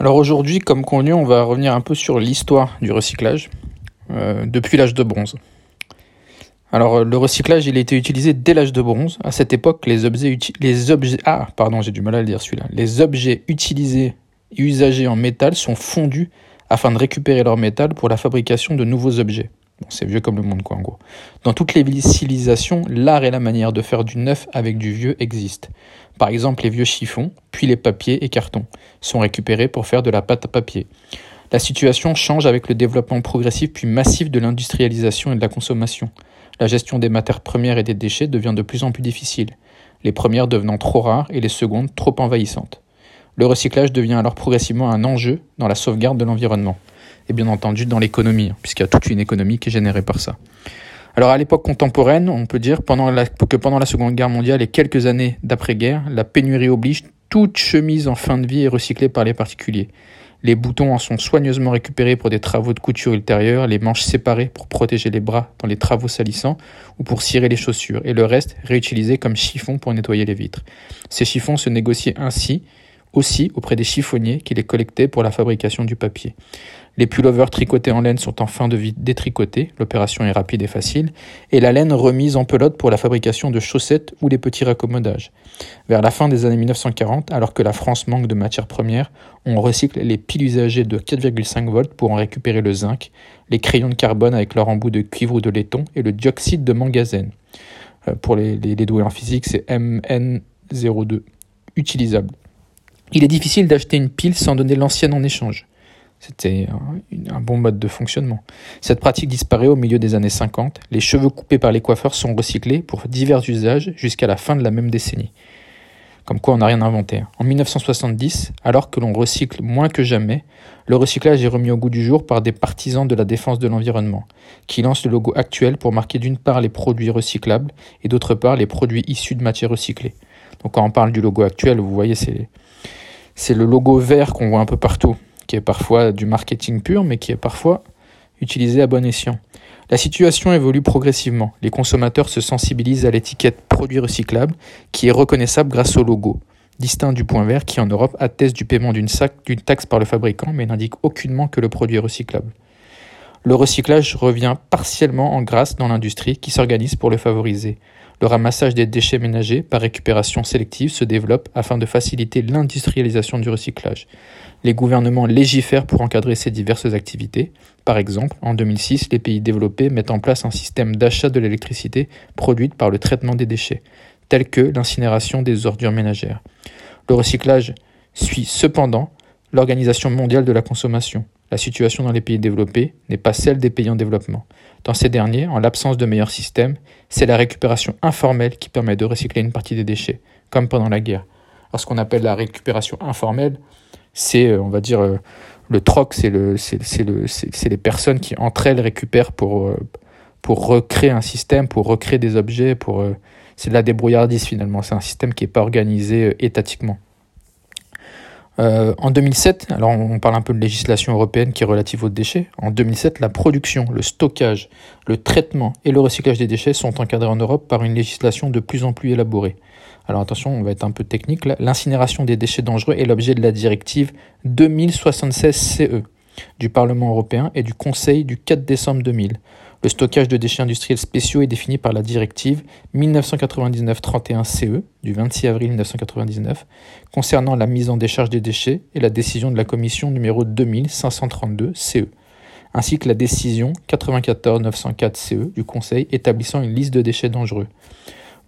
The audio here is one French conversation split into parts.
Alors aujourd'hui, comme convenu, on va revenir un peu sur l'histoire du recyclage euh, depuis l'âge de bronze. Alors le recyclage, il a été utilisé dès l'âge de bronze. À cette époque, les objets, les ah pardon, j'ai du mal à le dire celui-là. Les objets utilisés et usagés en métal sont fondus afin de récupérer leur métal pour la fabrication de nouveaux objets. C'est vieux comme le monde, quoi, en gros. Dans toutes les civilisations, l'art et la manière de faire du neuf avec du vieux existent. Par exemple, les vieux chiffons, puis les papiers et cartons, sont récupérés pour faire de la pâte à papier. La situation change avec le développement progressif puis massif de l'industrialisation et de la consommation. La gestion des matières premières et des déchets devient de plus en plus difficile, les premières devenant trop rares et les secondes trop envahissantes. Le recyclage devient alors progressivement un enjeu dans la sauvegarde de l'environnement et bien entendu dans l'économie, hein, puisqu'il y a toute une économie qui est générée par ça. Alors à l'époque contemporaine, on peut dire que pendant la Seconde Guerre mondiale et quelques années d'après-guerre, la pénurie oblige, toute chemise en fin de vie est recyclée par les particuliers. Les boutons en sont soigneusement récupérés pour des travaux de couture ultérieurs, les manches séparées pour protéger les bras dans les travaux salissants ou pour cirer les chaussures, et le reste réutilisé comme chiffon pour nettoyer les vitres. Ces chiffons se négociaient ainsi aussi auprès des chiffonniers qui les collectaient pour la fabrication du papier. Les pullovers tricotés en laine sont en fin de vie détricotés, l'opération est rapide et facile, et la laine remise en pelote pour la fabrication de chaussettes ou les petits raccommodages. Vers la fin des années 1940, alors que la France manque de matières premières, on recycle les piles usagées de 4,5 volts pour en récupérer le zinc, les crayons de carbone avec leur embout de cuivre ou de laiton et le dioxyde de manganèse. Euh, pour les, les, doués en physique, c'est MN02, utilisable. Il est difficile d'acheter une pile sans donner l'ancienne en échange. C'était un, bon mode de fonctionnement. Cette pratique disparaît au milieu des années 50. Les cheveux coupés par les coiffeurs sont recyclés pour divers usages jusqu'à la fin de la même décennie. Comme quoi on n'a rien inventé. En 1970, alors que l'on recycle moins que jamais, le recyclage est remis au goût du jour par des partisans de la défense de l'environnement, qui lancent le logo actuel pour marquer d'une part les produits recyclables et d'autre part les produits issus de matières recyclées. Donc quand on parle du logo actuel, vous voyez, c'est, c'est le logo vert qu'on voit un peu partout qui est parfois du marketing pur, mais qui est parfois utilisé à bon escient. La situation évolue progressivement. Les consommateurs se sensibilisent à l'étiquette produit recyclable, qui est reconnaissable grâce au logo, distinct du point vert qui en Europe atteste du paiement d'une taxe par le fabricant, mais n'indique aucunement que le produit est recyclable. Le recyclage revient partiellement en grâce dans l'industrie qui s'organise pour le favoriser. Le ramassage des déchets ménagers par récupération sélective se développe afin de faciliter l'industrialisation du recyclage. Les gouvernements légifèrent pour encadrer ces diverses activités. Par exemple, en 2006, les pays développés mettent en place un système d'achat de l'électricité produite par le traitement des déchets, tel que l'incinération des ordures ménagères. Le recyclage suit cependant l'Organisation mondiale de la consommation. La situation dans les pays développés n'est pas celle des pays en développement. Dans ces derniers, en l'absence de meilleurs systèmes, c'est la récupération informelle qui permet de recycler une partie des déchets, comme pendant la guerre. Alors, ce qu'on appelle la récupération informelle, c'est, euh, on va dire, euh, le troc, c'est le, le, les personnes qui entre elles récupèrent pour, euh, pour recréer un système, pour recréer des objets, pour, c'est de la débrouillardise finalement. C'est un système qui n'est pas organisé étatiquement. Euh, en 2007, alors on parle un peu de législation européenne qui est relative aux déchets. En 2007, la production, le stockage, le traitement et le recyclage des déchets sont encadrés en Europe par une législation de plus en plus élaborée. Alors attention, on va être un peu technique. L'incinération des déchets dangereux est l'objet de la directive 2076 CE du Parlement européen et du Conseil du 4 décembre 2000. Le stockage de déchets industriels spéciaux est défini par la directive 1999-31 CE du 26 avril 1999 concernant la mise en décharge des déchets et la décision de la Commission numéro 2532 CE, ainsi que la décision 94-904 CE du Conseil établissant une liste de déchets dangereux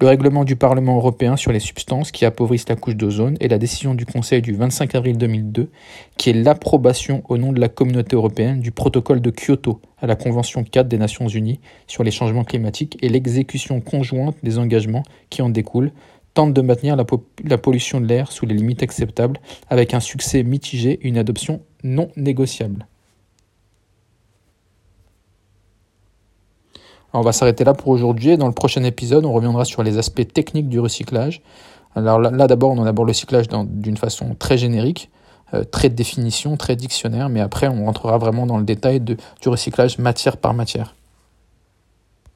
le règlement du Parlement européen sur les substances qui appauvrissent la couche d'ozone et la décision du Conseil du 25 avril 2002 qui est l'approbation au nom de la communauté européenne du protocole de Kyoto à la Convention 4 des Nations Unies sur les changements climatiques et l'exécution conjointe des engagements qui en découlent tentent de maintenir la, la pollution de l'air sous les limites acceptables avec un succès mitigé et une adoption non négociable. On va s'arrêter là pour aujourd'hui. Dans le prochain épisode, on reviendra sur les aspects techniques du recyclage. Alors là, d'abord, on aborde le recyclage d'une façon très générique, euh, très définition, très dictionnaire, mais après, on rentrera vraiment dans le détail du recyclage matière par matière.